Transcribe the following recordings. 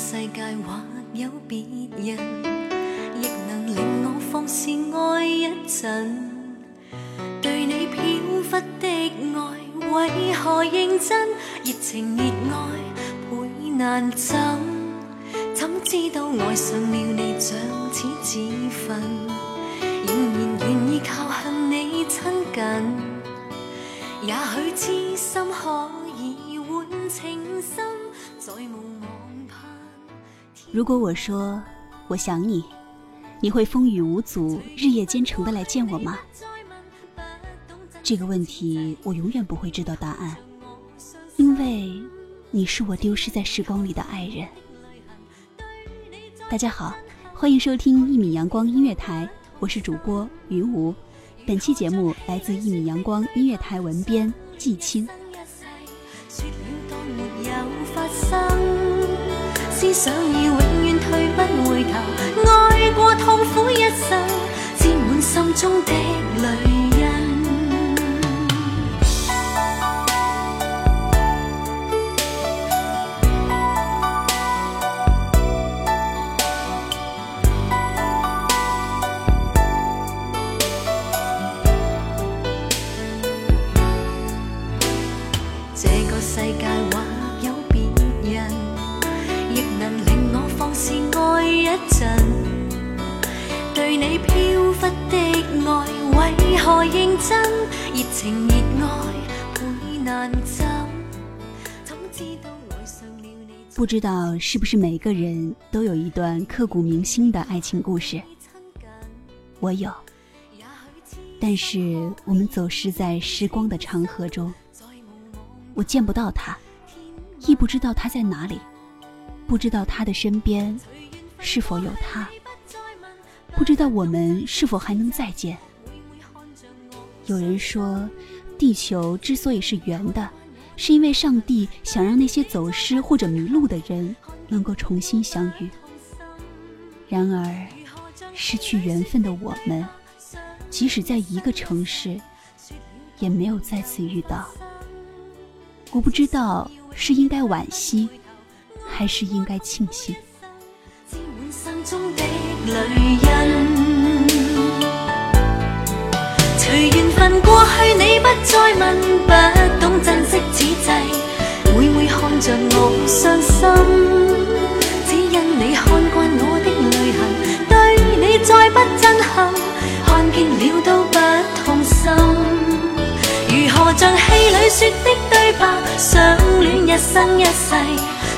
世界或有別人，亦能令我放肆爱一阵。对你飘忽的爱，为何认真？热情热爱倍难枕，怎知道爱上了你像似自焚，仍然愿意靠向你亲近。也许痴心可以换情深，再无望。如果我说我想你，你会风雨无阻、日夜兼程的来见我吗？这个问题我永远不会知道答案，因为，你是我丢失在时光里的爱人。大家好，欢迎收听一米阳光音乐台，我是主播云无。本期节目来自一米阳光音乐台文编季青。思想已永远退不回头，爱过痛苦一生，沾满心中的泪印。不知道是不是每个人都有一段刻骨铭心的爱情故事？我有，但是我们走失在时光的长河中，我见不到他，亦不知道他在哪里，不知道他的身边是否有他，不知道我们是否还能再见。有人说，地球之所以是圆的。是因为上帝想让那些走失或者迷路的人能够重新相遇。然而，失去缘分的我们，即使在一个城市，也没有再次遇到。我不知道是应该惋惜，还是应该庆幸。问过去你不再问，不懂珍惜此际，每每看着我伤心，只因你看惯我的泪痕，对你再不震撼，看见了都不痛心。如何像戏里说的对白，相恋一生一世，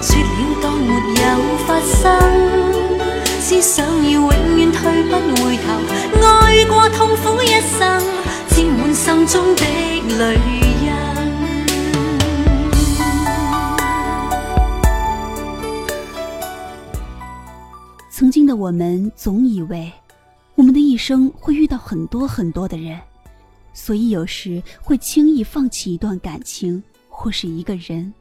说了当没有发生，只想要永远退不回头，爱过痛苦一生。心中的泪。曾经的我们总以为，我们的一生会遇到很多很多的人，所以有时会轻易放弃一段感情或是一个人。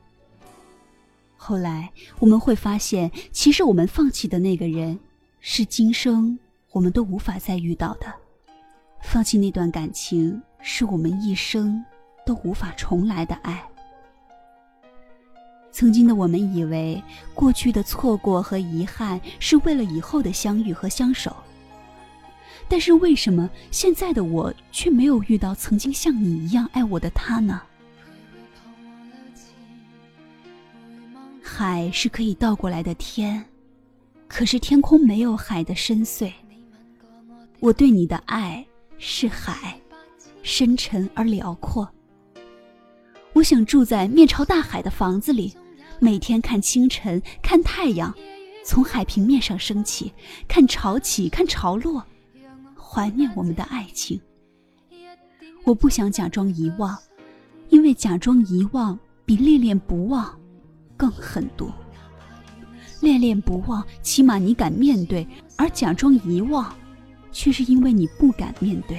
后来我们会发现，其实我们放弃的那个人，是今生我们都无法再遇到的。放弃那段感情，是我们一生都无法重来的爱。曾经的我们以为，过去的错过和遗憾是为了以后的相遇和相守。但是为什么现在的我却没有遇到曾经像你一样爱我的他呢？海是可以倒过来的天，可是天空没有海的深邃。我对你的爱。是海，深沉而辽阔。我想住在面朝大海的房子里，每天看清晨，看太阳从海平面上升起，看潮起，看潮落，怀念我们的爱情。我不想假装遗忘，因为假装遗忘比恋恋不忘更狠毒。恋恋不忘，起码你敢面对，而假装遗忘。却是因为你不敢面对。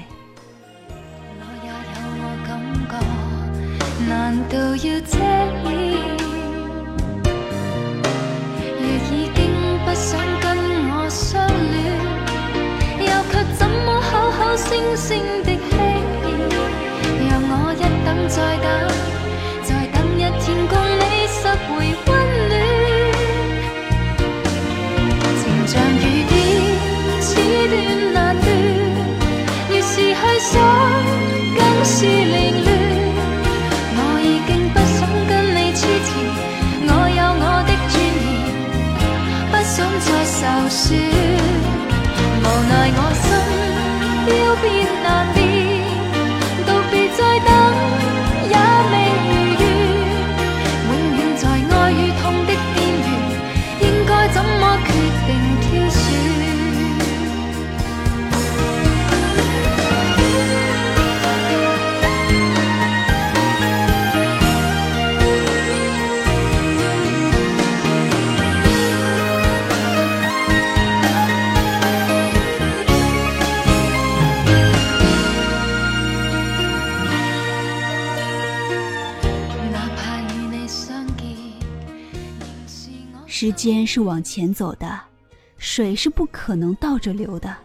肩是往前走的，水是不可能倒着流的，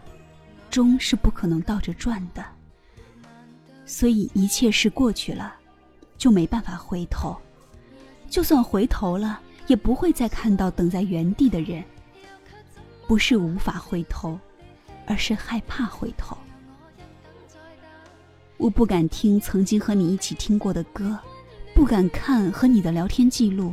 钟是不可能倒着转的。所以一切事过去了，就没办法回头。就算回头了，也不会再看到等在原地的人。不是无法回头，而是害怕回头。我不敢听曾经和你一起听过的歌，不敢看和你的聊天记录。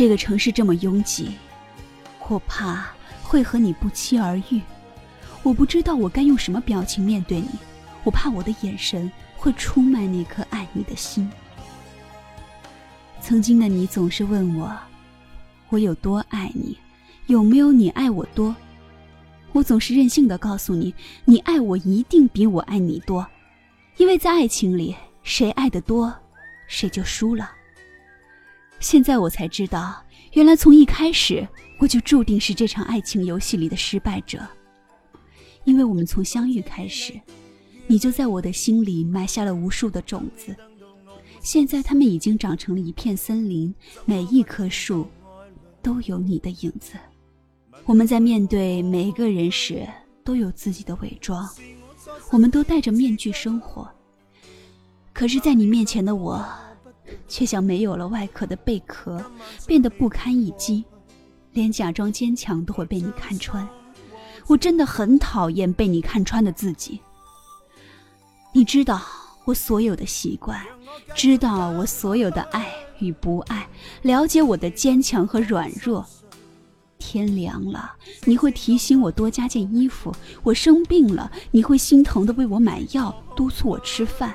这个城市这么拥挤，我怕会和你不期而遇。我不知道我该用什么表情面对你，我怕我的眼神会出卖那颗爱你的心。曾经的你总是问我，我有多爱你，有没有你爱我多？我总是任性的告诉你，你爱我一定比我爱你多，因为在爱情里，谁爱的多，谁就输了。现在我才知道，原来从一开始我就注定是这场爱情游戏里的失败者。因为我们从相遇开始，你就在我的心里埋下了无数的种子，现在它们已经长成了一片森林，每一棵树都有你的影子。我们在面对每一个人时都有自己的伪装，我们都戴着面具生活。可是，在你面前的我。却像没有了外壳的贝壳，变得不堪一击，连假装坚强都会被你看穿。我真的很讨厌被你看穿的自己。你知道我所有的习惯，知道我所有的爱与不爱，了解我的坚强和软弱。天凉了，你会提醒我多加件衣服；我生病了，你会心疼的为我买药，督促我吃饭。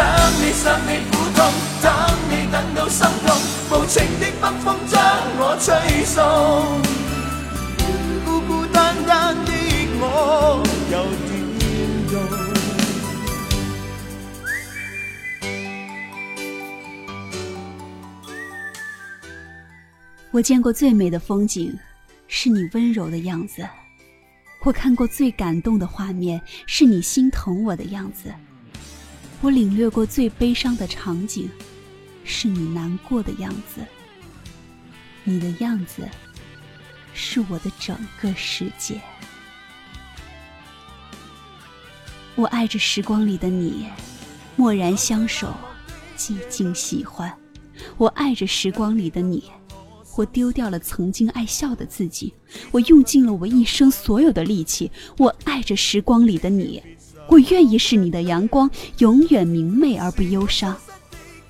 想你想你苦痛，等你等到心痛，无情的北风将我吹送。孤孤单单的我有点用。我见过最美的风景，是你温柔的样子。我看过最感动的画面，是你心疼我的样子。我领略过最悲伤的场景，是你难过的样子。你的样子，是我的整个世界。我爱着时光里的你，默然相守，寂静喜欢。我爱着时光里的你，我丢掉了曾经爱笑的自己，我用尽了我一生所有的力气。我爱着时光里的你。我愿意是你的阳光，永远明媚而不忧伤；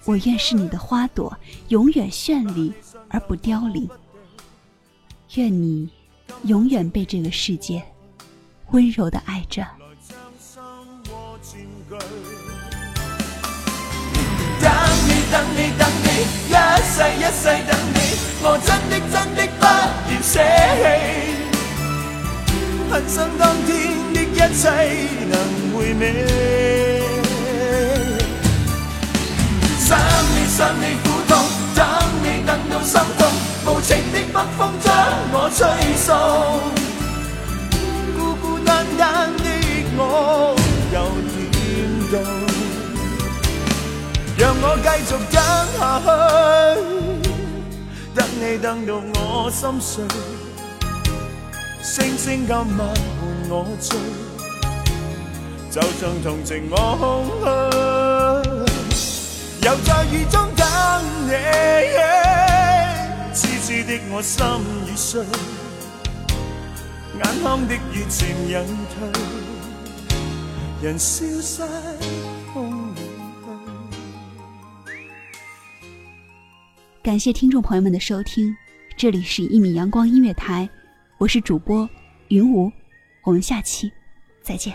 我愿是你的花朵，永远绚丽而不凋零。愿你永远被这个世界温柔的爱着。等你，等你，等你，一世一世等你，我真的真的不愿舍弃，恨生今天。一切能回味。想你，想你，苦痛，等你，等到心痛。无情的北风将我吹送，孤孤单单的我有点到？让我继续等下去，等你等到我心碎。星星今晚伴我醉。就像同情我空虚。又在雨中等你。痴痴的我心已碎，眼眶的雨渐引退，人消失风里。跟感谢听众朋友们的收听，这里是一米阳光音乐台，我是主播云无，我们下期再见。